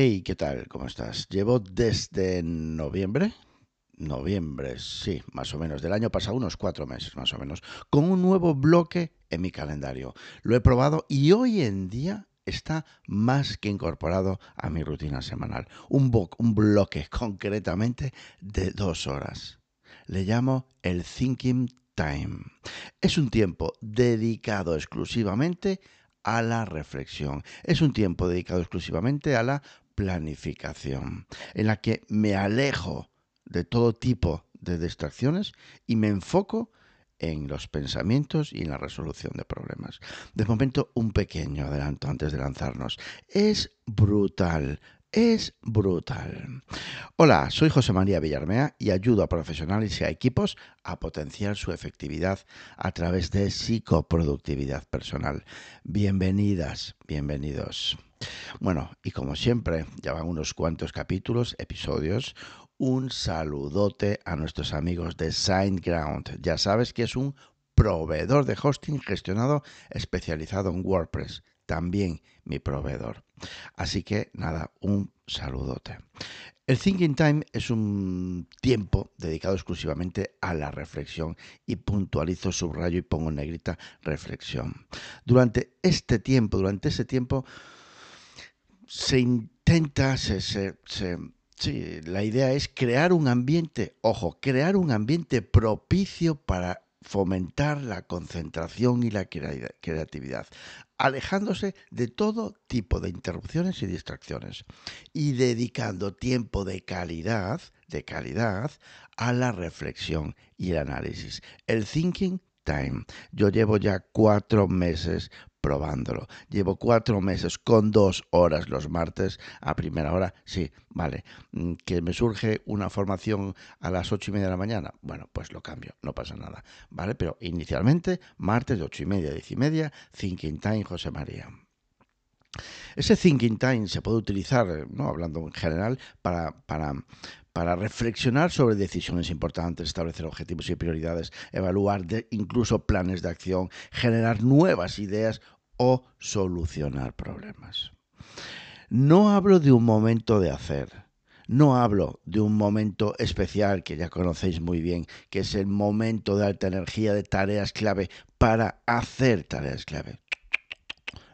Hey, ¿qué tal? ¿Cómo estás? Llevo desde noviembre, noviembre, sí, más o menos, del año pasado, unos cuatro meses más o menos, con un nuevo bloque en mi calendario. Lo he probado y hoy en día está más que incorporado a mi rutina semanal. Un, un bloque concretamente de dos horas. Le llamo el Thinking Time. Es un tiempo dedicado exclusivamente a la reflexión. Es un tiempo dedicado exclusivamente a la planificación, en la que me alejo de todo tipo de distracciones y me enfoco en los pensamientos y en la resolución de problemas. De momento, un pequeño adelanto antes de lanzarnos. Es brutal, es brutal. Hola, soy José María Villarmea y ayudo a profesionales y a equipos a potenciar su efectividad a través de psicoproductividad personal. Bienvenidas, bienvenidos. Bueno, y como siempre, ya van unos cuantos capítulos, episodios. Un saludote a nuestros amigos de SignGround. Ya sabes que es un proveedor de hosting gestionado especializado en WordPress. También mi proveedor. Así que nada, un saludote. El Thinking Time es un tiempo dedicado exclusivamente a la reflexión y puntualizo, subrayo y pongo en negrita reflexión. Durante este tiempo, durante ese tiempo, se intenta, se, sí, la idea es crear un ambiente, ojo, crear un ambiente propicio para fomentar la concentración y la creatividad, alejándose de todo tipo de interrupciones y distracciones y dedicando tiempo de calidad, de calidad a la reflexión y el análisis. El thinking Yo llevo ya cuatro meses probándolo. Llevo cuatro meses con dos horas los martes a primera hora. Sí, vale. Mm, que me surge una formación a las ocho y media de la mañana. Bueno, pues lo cambio, no pasa nada. Vale, pero inicialmente martes de ocho y media diez y media, Thinking Time José María. Ese thinking time se puede utilizar, ¿no? hablando en general, para, para, para reflexionar sobre decisiones importantes, establecer objetivos y prioridades, evaluar incluso planes de acción, generar nuevas ideas o solucionar problemas. No hablo de un momento de hacer, no hablo de un momento especial que ya conocéis muy bien, que es el momento de alta energía de tareas clave para hacer tareas clave.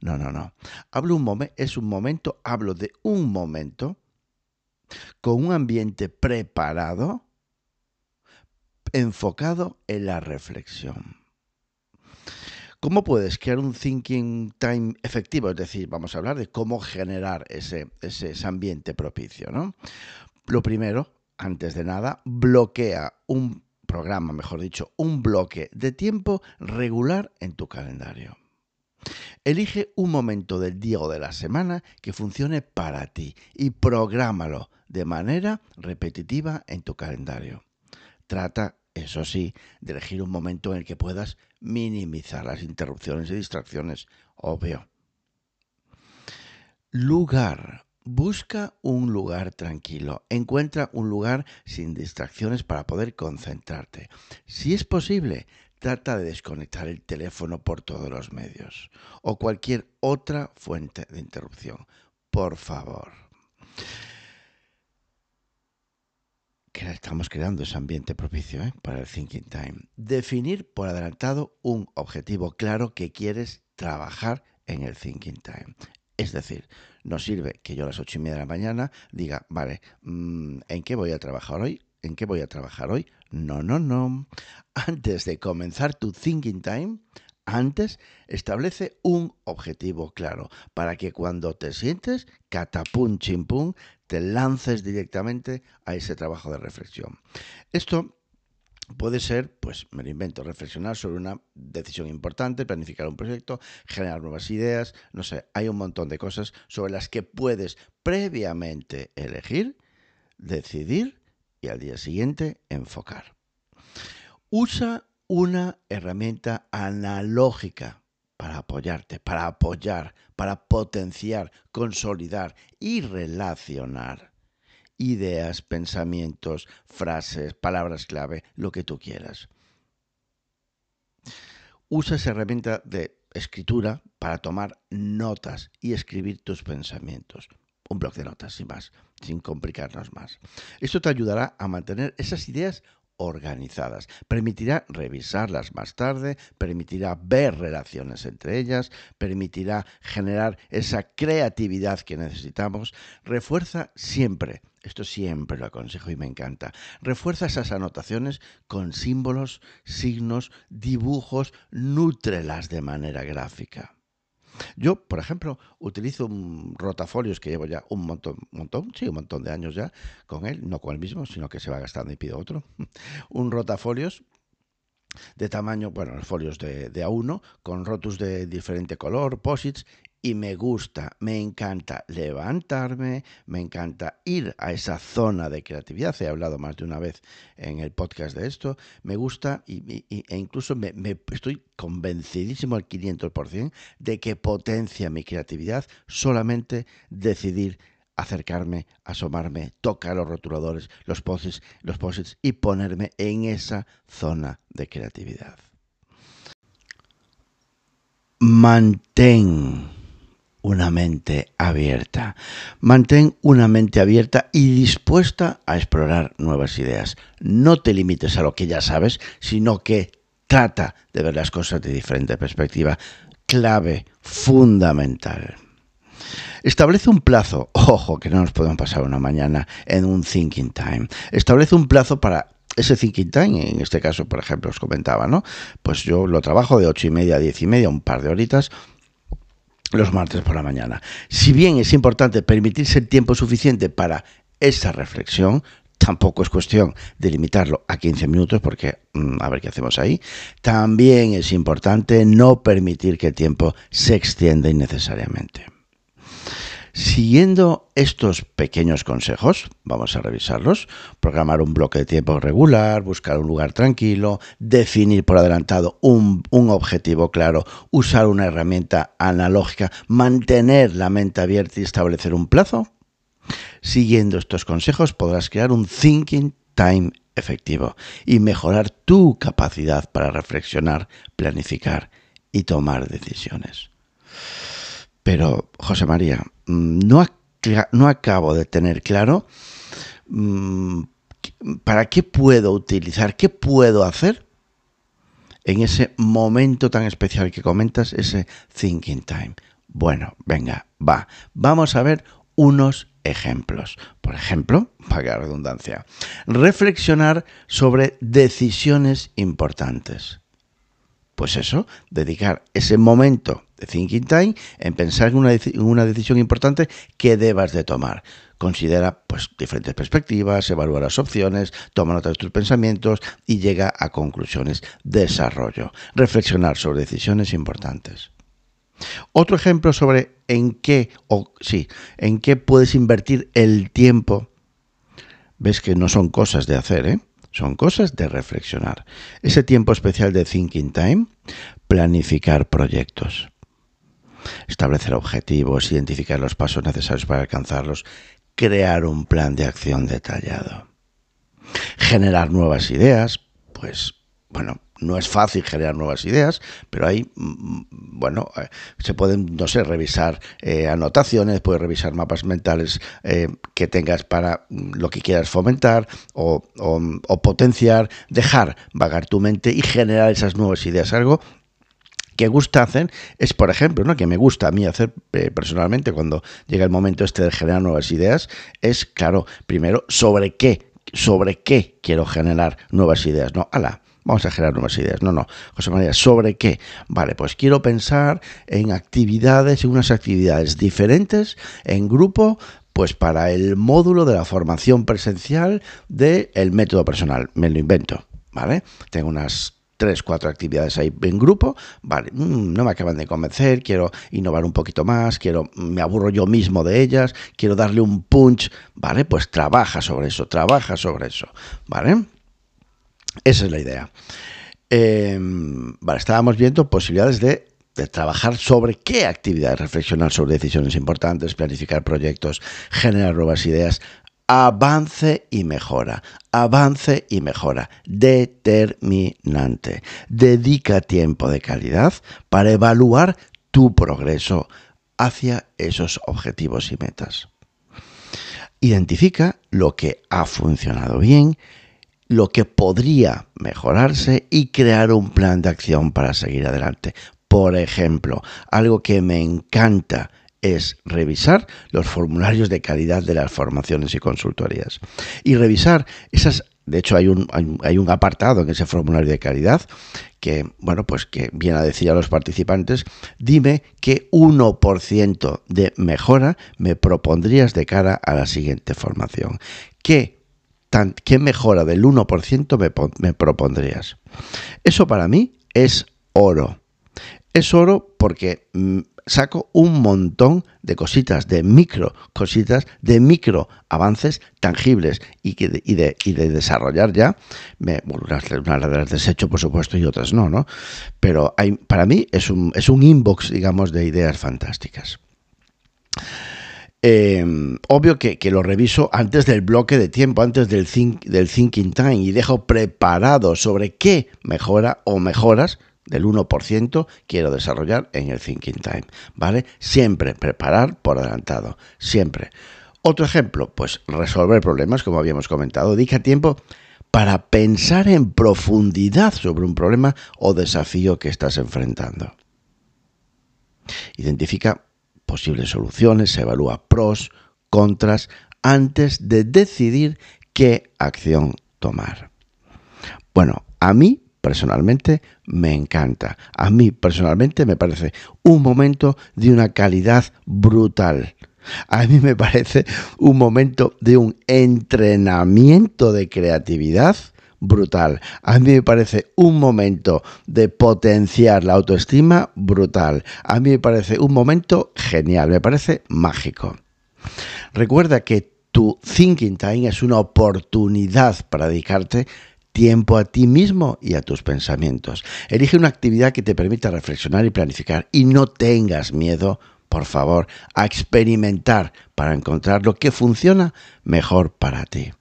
No, no, no. Hablo un momento, es un momento, hablo de un momento con un ambiente preparado, enfocado en la reflexión. ¿Cómo puedes crear un thinking time efectivo? Es decir, vamos a hablar de cómo generar ese, ese, ambiente propicio. ¿no? Lo primero, antes de nada, bloquea un programa, mejor dicho, un bloque de tiempo regular en tu calendario. Elige un momento del día o de la semana que funcione para ti y prográmalo de manera repetitiva en tu calendario. Trata eso sí, de elegir un momento en el que puedas minimizar las interrupciones y distracciones, obvio. Lugar. Busca un lugar tranquilo. Encuentra un lugar sin distracciones para poder concentrarte. Si es posible, trata de desconectar el teléfono por todos los medios o cualquier otra fuente de interrupción. Por favor estamos creando ese ambiente propicio ¿eh? para el Thinking Time. Definir por adelantado un objetivo claro que quieres trabajar en el Thinking Time. Es decir, no sirve que yo a las ocho y media de la mañana diga, vale, mm, ¿en qué voy a trabajar hoy? ¿En qué voy a trabajar hoy? No, no, no. Antes de comenzar tu Thinking Time, antes establece un objetivo claro para que cuando te sientes, catapum chimpum, te lances directamente a ese trabajo de reflexión. Esto puede ser, pues me lo invento, reflexionar sobre una decisión importante, planificar un proyecto, generar nuevas ideas, no sé, hay un montón de cosas sobre las que puedes previamente elegir, decidir y al día siguiente enfocar. Usa una herramienta analógica para apoyarte, para apoyar, para potenciar, consolidar y relacionar ideas, pensamientos, frases, palabras clave, lo que tú quieras. Usa esa herramienta de escritura para tomar notas y escribir tus pensamientos. Un bloc de notas, sin más, sin complicarnos más. Esto te ayudará a mantener esas ideas organizadas. Permitirá revisarlas más tarde, permitirá ver relaciones entre ellas, permitirá generar esa creatividad que necesitamos. Refuerza siempre, esto siempre lo aconsejo y me encanta, refuerza esas anotaciones con símbolos, signos, dibujos, nútrelas de manera gráfica. Yo, por ejemplo, utilizo un rotafolios que llevo ya un montón, montón, sí, un montón de años ya con él, no con el mismo, sino que se va gastando y pido otro. un rotafolios de tamaño, bueno, los folios de, de A1, con rotus de diferente color, posits, y me gusta, me encanta levantarme, me encanta ir a esa zona de creatividad. He hablado más de una vez en el podcast de esto. Me gusta y, e incluso me, estoy convencidísimo al 500% de que potencia mi creatividad solamente decidir acercarme, asomarme, tocar los rotuladores, los posits, los posits y ponerme en esa zona de creatividad. Mantén una mente abierta. Mantén una mente abierta y dispuesta a explorar nuevas ideas. No te limites a lo que ya sabes, sino que trata de ver las cosas de diferente perspectiva. Clave fundamental. Establece un plazo, ojo, que no nos podemos pasar una mañana en un thinking time. Establece un plazo para ese thinking time, en este caso, por ejemplo, os comentaba, ¿no? Pues yo lo trabajo de ocho y media a diez y media, un par de horitas, los martes por la mañana. Si bien es importante permitirse el tiempo suficiente para esa reflexión, tampoco es cuestión de limitarlo a 15 minutos porque mm, a ver qué hacemos ahí. También es importante no permitir que el tiempo se extienda innecesariamente. Siguiendo estos pequeños consejos, vamos a revisarlos, programar un bloque de tiempo regular, buscar un lugar tranquilo, definir por adelantado un, objetivo claro, usar una herramienta analógica, mantener la mente abierta y establecer un plazo. Siguiendo estos consejos podrás crear un thinking time efectivo y mejorar tu capacidad para reflexionar, planificar y tomar decisiones. Pero, José María, mm, no, no acabo de tener claro mm, para qué puedo utilizar, qué puedo hacer en ese momento tan especial que comentas, ese thinking time. Bueno, venga, va. Vamos a ver unos ejemplos. Por ejemplo, para redundancia, reflexionar sobre decisiones importantes. Pues eso, dedicar ese momento de thinking time en pensar en una, decisión importante que debas de tomar. Considera pues, diferentes perspectivas, evalúa las opciones, toma nota de tus pensamientos y llega a conclusiones. Desarrollo. Reflexionar sobre decisiones importantes. Otro ejemplo sobre en qué, o sí, en qué puedes invertir el tiempo. Ves que no son cosas de hacer, ¿eh? Son cosas de reflexionar. Ese tiempo especial de Thinking Time, planificar proyectos. Establecer objetivos, identificar los pasos necesarios para alcanzarlos, crear un plan de acción detallado. Generar nuevas ideas, pues bueno, no es fácil generar nuevas ideas, pero ahí, mm, mm, bueno, eh, se pueden, no sé, revisar eh, anotaciones, puedes revisar mapas mentales eh, que tengas para mm, lo que quieras fomentar o, potenciar, dejar vagar tu mente y generar esas nuevas ideas. Algo que gusta hacer es, por ejemplo, ¿no? que me gusta a mí hacer personalmente cuando llega el momento este de generar nuevas ideas, es, claro, primero, sobre qué, sobre qué quiero generar nuevas ideas, ¿no? Ala, Vamos a generar nuevas ideas. No, no. José María, ¿sobre qué? Vale, pues quiero pensar en actividades, en unas actividades diferentes, en grupo, pues para el módulo de la formación presencial del método personal. Me lo invento, ¿vale? Tengo unas tres, cuatro actividades ahí en grupo, vale, mm, no me acaban de convencer, quiero innovar un poquito más, quiero, me aburro yo mismo de ellas, quiero darle un punch, vale, pues trabaja sobre eso, trabaja sobre eso, ¿vale? Esa es la idea. Em, estábamos viendo posibilidades de, trabajar sobre qué actividades, reflexionar sobre decisiones importantes, planificar proyectos, generar nuevas ideas. Avance y mejora, avance y mejora, determinante. Dedica tiempo de calidad para evaluar tu progreso hacia esos objetivos y metas. Identifica lo que ha funcionado bien, lo que podría mejorarse y crear un plan de acción para seguir adelante. Por ejemplo, algo que me encanta es revisar los formularios de calidad de las formaciones y consultorías. Y revisar esas, de hecho hay un, hay un apartado en ese formulario de calidad que, bueno, pues que viene a decir a los participantes, dime qué 1% de mejora me propondrías de cara a la siguiente formación. ¿Qué, qué mejora del 1% me, me propondrías? Eso para mí es oro. Es oro porque mm, saco un montón de cositas, de micro cositas, de micro avances tangibles y, de, desarrollar ya, me, bueno, las, desecho por supuesto y otras no, ¿no? Pero para mí es un inbox, digamos, de ideas fantásticas. Em, obvio que, lo reviso antes del bloque de tiempo, antes del, del thinking time y dejo preparado sobre qué mejora o mejoras del 1% quiero desarrollar en el thinking time, ¿vale? Siempre preparar por adelantado, siempre. Otro ejemplo, pues resolver problemas, como habíamos comentado, dedica tiempo para pensar en profundidad sobre un problema o desafío que estás enfrentando. Identifica posibles soluciones, evalúa pros, contras, antes de decidir qué acción tomar. Bueno, a mí personalmente me encanta. A mí personalmente me parece un momento de una calidad brutal. A mí me parece un momento de un entrenamiento de creatividad brutal. A mí me parece un momento de potenciar la autoestima brutal. A mí me parece un momento genial, me parece mágico. Recuerda que tu thinking time es una oportunidad para dedicarte tiempo a ti mismo y a tus pensamientos. Elige una actividad que te permita reflexionar y planificar y no tengas miedo, por favor, a experimentar para encontrar lo que funciona mejor para ti.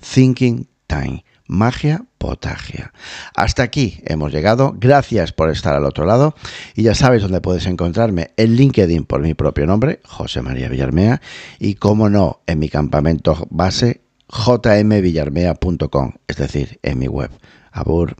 Thinking Time. Magia Potagia. Hasta aquí hemos llegado. Gracias por estar al otro lado. Y ya sabes dónde puedes encontrarme en LinkedIn por mi propio nombre, José María Villarmea. Y como no, en mi campamento base jmvillarmea.com, es decir, en mi web. Abur.